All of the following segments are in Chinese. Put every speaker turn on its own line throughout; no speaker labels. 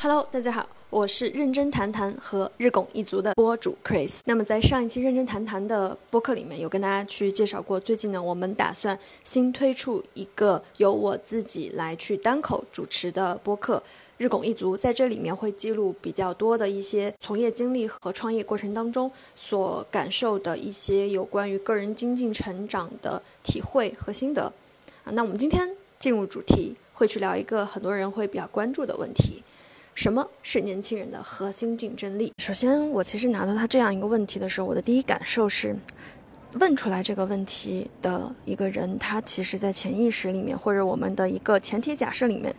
Hello，大家好，我是认真谈谈和日拱一族的播主 Chris。那么在上一期认真谈谈的播客里面，有跟大家去介绍过，最近呢，我们打算新推出一个由我自己来去单口主持的播客《日拱一族》，在这里面会记录比较多的一些从业经历和创业过程当中所感受的一些有关于个人精进成长的体会和心得。啊，那我们今天进入主题，会去聊一个很多人会比较关注的问题。什么是年轻人的核心竞争力？首先，我其实拿到他这样一个问题的时候，我的第一感受是，问出来这个问题的一个人，他其实在潜意识里面，或者我们的一个前提假设里面，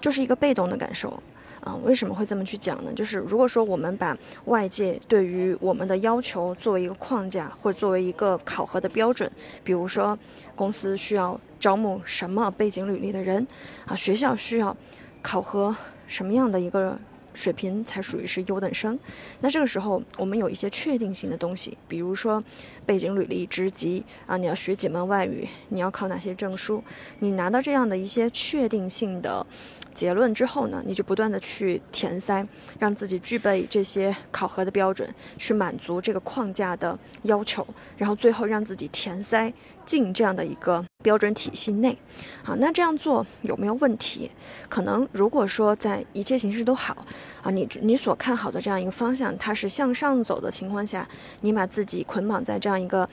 就是一个被动的感受。啊，为什么会这么去讲呢？就是如果说我们把外界对于我们的要求作为一个框架，或者作为一个考核的标准，比如说公司需要招募什么背景履历的人，啊，学校需要考核。什么样的一个水平才属于是优等生？那这个时候，我们有一些确定性的东西，比如说背景履历、职级啊，你要学几门外语，你要考哪些证书，你拿到这样的一些确定性的。结论之后呢，你就不断的去填塞，让自己具备这些考核的标准，去满足这个框架的要求，然后最后让自己填塞进这样的一个标准体系内。好，那这样做有没有问题？可能如果说在一切形势都好，啊，你你所看好的这样一个方向，它是向上走的情况下，你把自己捆绑在这样一个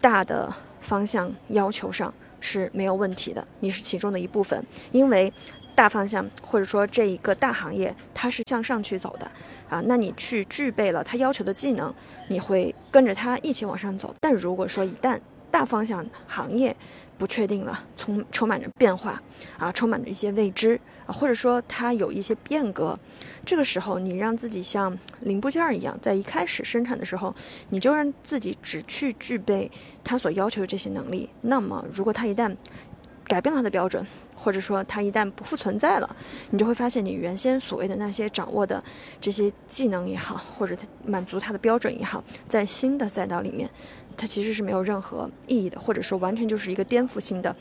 大的方向要求上是没有问题的，你是其中的一部分，因为。大方向，或者说这一个大行业，它是向上去走的啊。那你去具备了它要求的技能，你会跟着它一起往上走。但如果说一旦大方向行业不确定了，充充满着变化啊，充满着一些未知啊，或者说它有一些变革，这个时候你让自己像零部件一样，在一开始生产的时候，你就让自己只去具备它所要求的这些能力。那么如果它一旦改变了它的标准，或者说它一旦不复存在了，你就会发现你原先所谓的那些掌握的这些技能也好，或者它满足它的标准也好，在新的赛道里面，它其实是没有任何意义的，或者说完全就是一个颠覆性的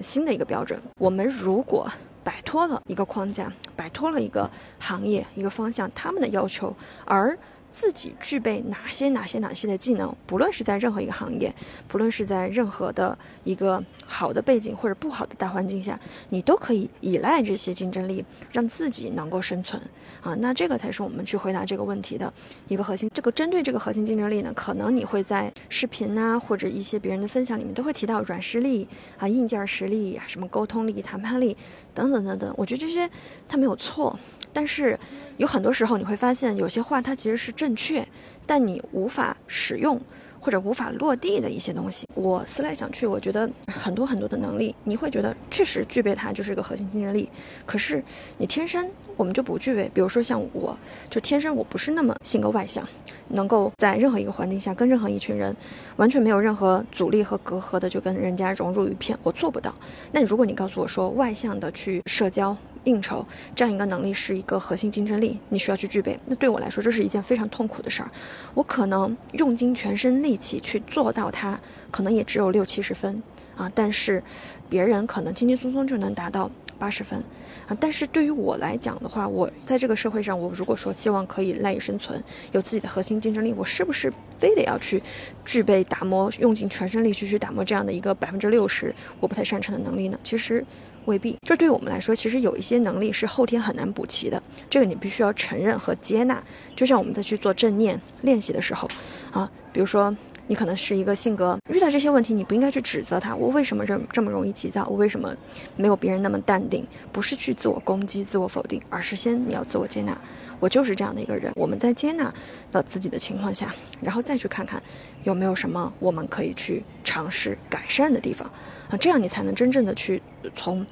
新的一个标准。我们如果摆脱了一个框架，摆脱了一个行业一个方向，他们的要求，而自己具备哪些哪些哪些的技能，不论是在任何一个行业，不论是在任何的一个好的背景或者不好的大环境下，你都可以依赖这些竞争力，让自己能够生存啊。那这个才是我们去回答这个问题的一个核心。这个针对这个核心竞争力呢，可能你会在视频啊或者一些别人的分享里面都会提到软实力啊、硬件实力啊、什么沟通力、谈判力等等等等。我觉得这些它没有错。但是，有很多时候你会发现，有些话它其实是正确，但你无法使用或者无法落地的一些东西。我思来想去，我觉得很多很多的能力，你会觉得确实具备它就是一个核心竞争力。可是你天生我们就不具备，比如说像我，就天生我不是那么性格外向，能够在任何一个环境下跟任何一群人完全没有任何阻力和隔阂的就跟人家融入一片，我做不到。那如果你告诉我说外向的去社交，应酬这样一个能力是一个核心竞争力，你需要去具备。那对我来说，这是一件非常痛苦的事儿。我可能用尽全身力气去做到它，可能也只有六七十分啊。但是别人可能轻轻松松就能达到八十分啊。但是对于我来讲的话，我在这个社会上，我如果说希望可以赖以生存，有自己的核心竞争力，我是不是非得要去具备打磨，用尽全身力气去打磨这样的一个百分之六十我不太擅长的能力呢？其实。未必，这对我们来说，其实有一些能力是后天很难补齐的，这个你必须要承认和接纳。就像我们在去做正念练习的时候，啊，比如说你可能是一个性格，遇到这些问题，你不应该去指责他，我为什么这这么容易急躁，我为什么没有别人那么淡定？不是去自我攻击、自我否定，而是先你要自我接纳。我就是这样的一个人。我们在接纳了自己的情况下，然后再去看看有没有什么我们可以去尝试改善的地方啊，这样你才能真正的去从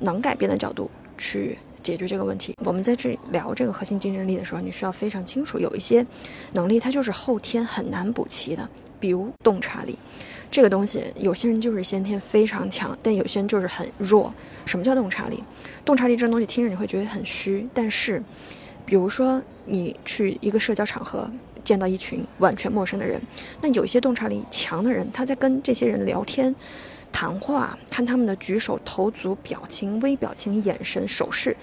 能改变的角度去解决这个问题。我们在去聊这个核心竞争力的时候，你需要非常清楚，有一些能力它就是后天很难补齐的，比如洞察力这个东西，有些人就是先天非常强，但有些人就是很弱。什么叫洞察力？洞察力这种东西听着你会觉得很虚，但是。比如说，你去一个社交场合，见到一群完全陌生的人，那有些洞察力强的人，他在跟这些人聊天、谈话，看他们的举手投足、表情、微表情、眼神、手势。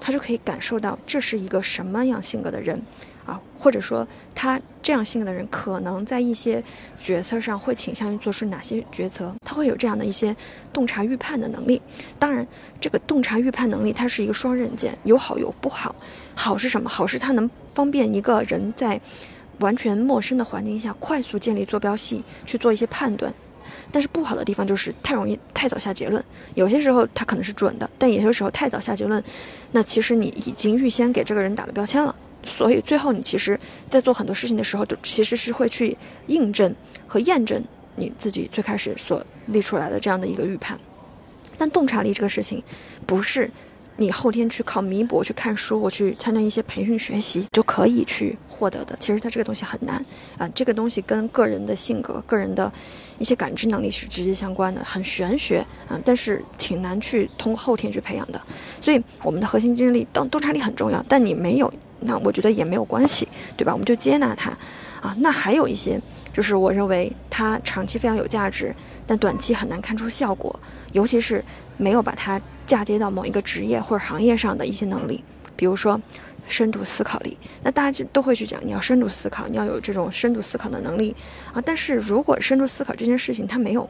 他就可以感受到这是一个什么样性格的人。啊，或者说他这样性格的人，可能在一些决策上会倾向于做出哪些决策？他会有这样的一些洞察预判的能力。当然，这个洞察预判能力它是一个双刃剑，有好有不好。好是什么？好是它能方便一个人在完全陌生的环境下快速建立坐标系，去做一些判断。但是不好的地方就是太容易太早下结论。有些时候他可能是准的，但有些时候太早下结论，那其实你已经预先给这个人打了标签了。所以最后，你其实，在做很多事情的时候，都其实是会去印证和验证你自己最开始所立出来的这样的一个预判。但洞察力这个事情，不是。你后天去靠弥补，去看书，我去参加一些培训学习就可以去获得的。其实它这个东西很难啊，这个东西跟个人的性格、个人的一些感知能力是直接相关的，很玄学啊，但是挺难去通过后天去培养的。所以我们的核心竞争力、当洞察力很重要，但你没有，那我觉得也没有关系，对吧？我们就接纳它啊。那还有一些，就是我认为它长期非常有价值，但短期很难看出效果，尤其是没有把它。嫁接到某一个职业或者行业上的一些能力，比如说深度思考力，那大家就都会去讲，你要深度思考，你要有这种深度思考的能力啊。但是如果深度思考这件事情它没有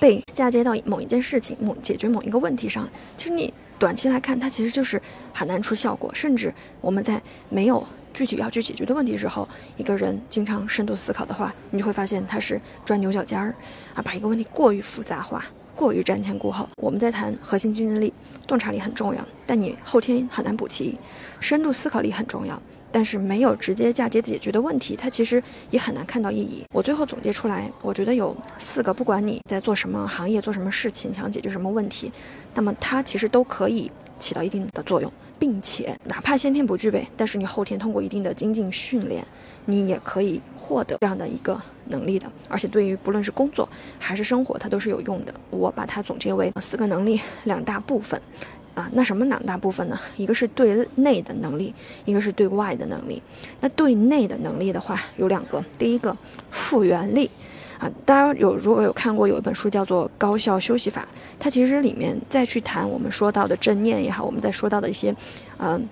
被嫁接到某一件事情、某解决某一个问题上，其实你短期来看，它其实就是很难出效果。甚至我们在没有具体要去解决的问题时候，一个人经常深度思考的话，你就会发现他是钻牛角尖儿啊，把一个问题过于复杂化。过于瞻前顾后，我们在谈核心竞争力，洞察力很重要，但你后天很难补齐；深度思考力很重要，但是没有直接嫁接解决的问题，它其实也很难看到意义。我最后总结出来，我觉得有四个，不管你在做什么行业、做什么事情、想解决什么问题，那么它其实都可以起到一定的作用。并且，哪怕先天不具备，但是你后天通过一定的精进训练，你也可以获得这样的一个能力的。而且，对于不论是工作还是生活，它都是有用的。我把它总结为四个能力，两大部分。啊，那什么两大部分呢？一个是对内的能力，一个是对外的能力。那对内的能力的话，有两个。第一个，复原力。啊，大家有如果有看过有一本书叫做《高效休息法》，它其实里面再去谈我们说到的正念也好，我们在说到的一些，嗯，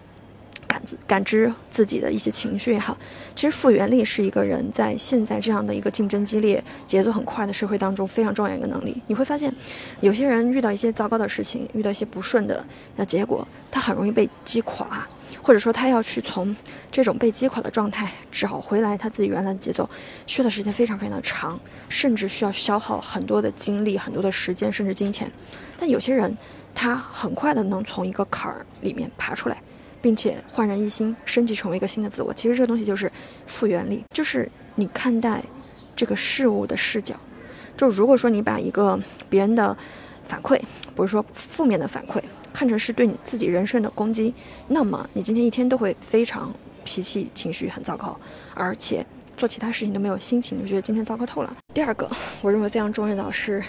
感感知自己的一些情绪也好，其实复原力是一个人在现在这样的一个竞争激烈、节奏很快的社会当中非常重要一个能力。你会发现，有些人遇到一些糟糕的事情，遇到一些不顺的那结果，他很容易被击垮。或者说他要去从这种被击垮的状态找回来他自己原来的节奏，需要的时间非常非常的长，甚至需要消耗很多的精力、很多的时间，甚至金钱。但有些人他很快的能从一个坎儿里面爬出来，并且焕然一新，升级成为一个新的自我。其实这个东西就是复原力，就是你看待这个事物的视角。就如果说你把一个别人的反馈，不是说负面的反馈。看成是对你自己人生的攻击，那么你今天一天都会非常脾气情绪很糟糕，而且做其他事情都没有心情，就觉得今天糟糕透了。第二个，我认为非常重要的是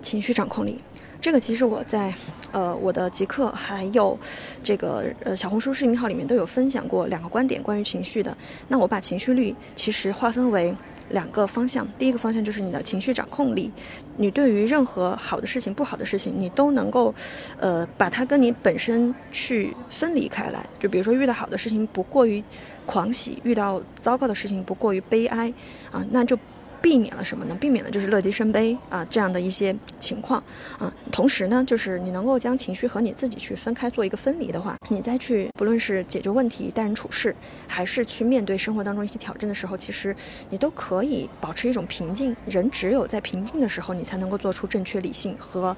情绪掌控力。这个其实我在呃我的极客还有这个呃小红书视频号里面都有分享过两个观点关于情绪的。那我把情绪率其实划分为。两个方向，第一个方向就是你的情绪掌控力，你对于任何好的事情、不好的事情，你都能够，呃，把它跟你本身去分离开来。就比如说遇到好的事情不过于狂喜，遇到糟糕的事情不过于悲哀，啊，那就。避免了什么呢？避免了就是乐极生悲啊这样的一些情况啊。同时呢，就是你能够将情绪和你自己去分开做一个分离的话，你再去不论是解决问题、待人处事，还是去面对生活当中一些挑战的时候，其实你都可以保持一种平静。人只有在平静的时候，你才能够做出正确、理性和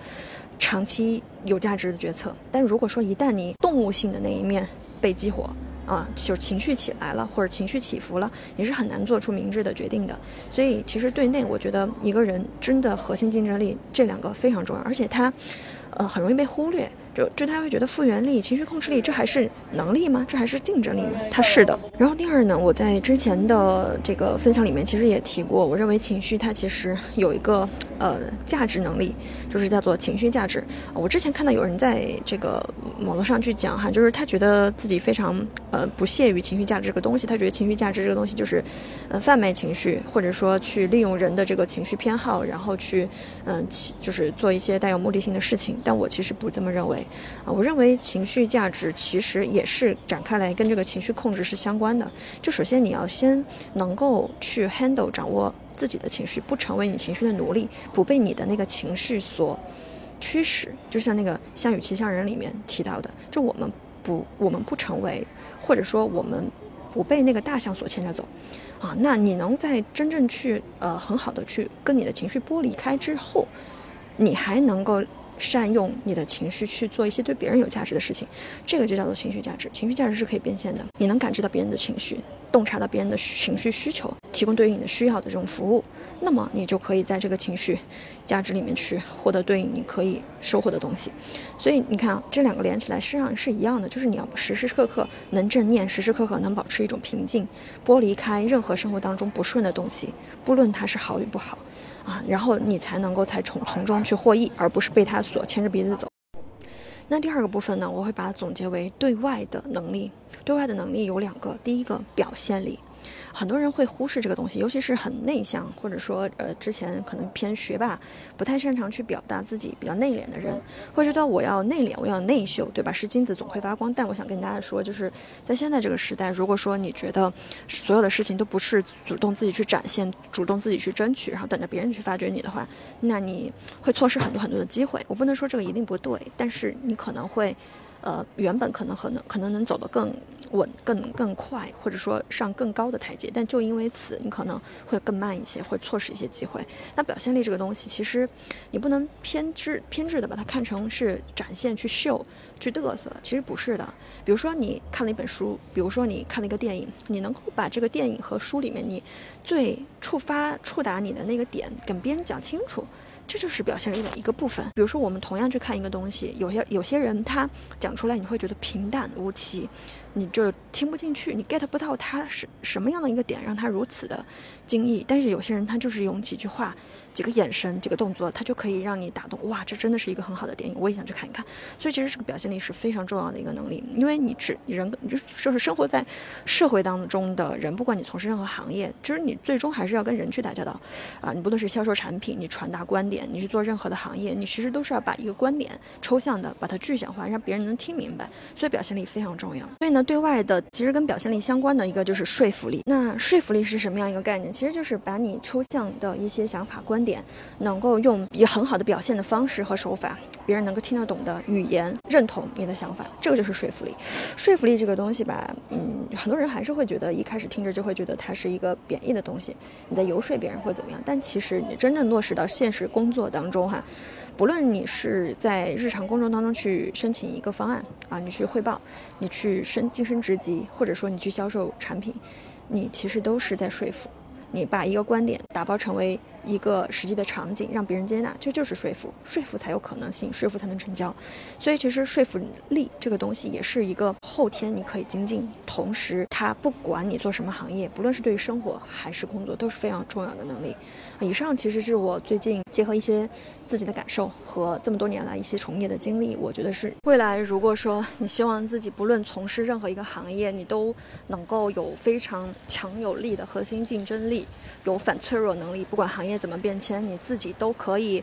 长期有价值的决策。但如果说一旦你动物性的那一面被激活，啊，就是情绪起来了，或者情绪起伏了，你是很难做出明智的决定的。所以，其实对内，我觉得一个人真的核心竞争力这两个非常重要，而且他，呃，很容易被忽略。就就他会觉得复原力、情绪控制力，这还是能力吗？这还是竞争力吗？它是的。然后第二呢，我在之前的这个分享里面其实也提过，我认为情绪它其实有一个呃价值能力，就是叫做情绪价值。我之前看到有人在这个网络上去讲哈，就是他觉得自己非常呃不屑于情绪价值这个东西，他觉得情绪价值这个东西就是呃贩卖情绪，或者说去利用人的这个情绪偏好，然后去嗯就是做一些带有目的性的事情。但我其实不这么认为。啊。我认为情绪价值其实也是展开来跟这个情绪控制是相关的。就首先你要先能够去 handle 掌握自己的情绪，不成为你情绪的奴隶，不被你的那个情绪所驱使。就像那个《项羽骑象人》里面提到的，就我们不我们不成为，或者说我们不被那个大象所牵着走。啊，那你能在真正去呃很好的去跟你的情绪剥离开之后，你还能够善用你的情绪去做一些对别人有价值的事情，这个就叫做情绪价值。情绪价值是可以变现的，你能感知到别人的情绪，洞察到别人的情绪需求，提供对应你的需要的这种服务，那么你就可以在这个情绪价值里面去获得对应你可以收获的东西。所以你看啊，这两个连起来实际上是一样的，就是你要时时刻刻能正念，时时刻刻能保持一种平静，剥离开任何生活当中不顺的东西，不论它是好与不好，啊，然后你才能够才从从中去获益，而不是被他所牵着鼻子走。那第二个部分呢，我会把它总结为对外的能力。对外的能力有两个，第一个表现力。很多人会忽视这个东西，尤其是很内向，或者说呃之前可能偏学霸，不太擅长去表达自己，比较内敛的人，会觉得我要内敛，我要内秀，对吧？是金子总会发光。但我想跟大家说，就是在现在这个时代，如果说你觉得所有的事情都不是主动自己去展现，主动自己去争取，然后等着别人去发掘你的话，那你会错失很多很多的机会。我不能说这个一定不对，但是你可能会。呃，原本可能可能可能能走得更稳、更更快，或者说上更高的台阶，但就因为此，你可能会更慢一些，会错失一些机会。那表现力这个东西，其实你不能偏执偏执的把它看成是展现、去秀、去嘚瑟，其实不是的。比如说你看了一本书，比如说你看了一个电影，你能够把这个电影和书里面你最触发、触达你的那个点跟别人讲清楚。这就是表现力的一个部分。比如说，我们同样去看一个东西，有些有些人他讲出来，你会觉得平淡无奇，你就听不进去，你 get 不到他是什么样的一个点让他如此的惊异。但是有些人他就是用几句话。几个眼神，几个动作，他就可以让你打动。哇，这真的是一个很好的电影，我也想去看一看。所以其实这个表现力是非常重要的一个能力，因为你只人，就就是生活在社会当中的人，不管你从事任何行业，就是你最终还是要跟人去打交道啊。你不论是销售产品，你传达观点，你去做任何的行业，你其实都是要把一个观点抽象的，把它具象化，让别人能听明白。所以表现力非常重要。所以呢，对外的其实跟表现力相关的一个就是说服力。那说服力是什么样一个概念？其实就是把你抽象的一些想法观。点能够用以很好的表现的方式和手法，别人能够听得懂的语言认同你的想法，这个就是说服力。说服力这个东西吧，嗯，很多人还是会觉得一开始听着就会觉得它是一个贬义的东西，你在游说别人或怎么样。但其实你真正落实到现实工工作当中哈，不论你是在日常工作当中去申请一个方案啊，你去汇报，你去升晋升职级，或者说你去销售产品，你其实都是在说服。你把一个观点打包成为一个实际的场景，让别人接纳，这就是说服，说服才有可能性，说服才能成交。所以，其实说服力这个东西也是一个后天你可以精进，同时它不管你做什么行业，不论是对于生活还是工作，都是非常重要的能力。以上其实是我最近结合一些自己的感受和这么多年来一些从业的经历，我觉得是未来如果说你希望自己不论从事任何一个行业，你都能够有非常强有力的核心竞争力。有反脆弱能力，不管行业怎么变迁，你自己都可以，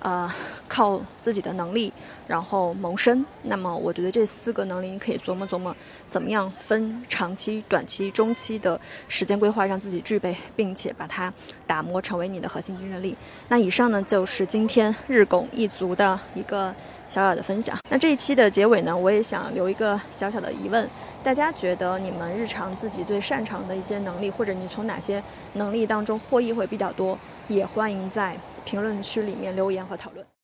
呃，靠自己的能力然后谋生。那么，我觉得这四个能力你可以琢磨琢磨，怎么样分长期、短期、中期的时间规划，让自己具备，并且把它打磨成为你的核心竞争力。那以上呢，就是今天日拱一卒的一个小小的分享。那这一期的结尾呢，我也想留一个小小的疑问。大家觉得你们日常自己最擅长的一些能力，或者你从哪些能力当中获益会比较多，也欢迎在评论区里面留言和讨论。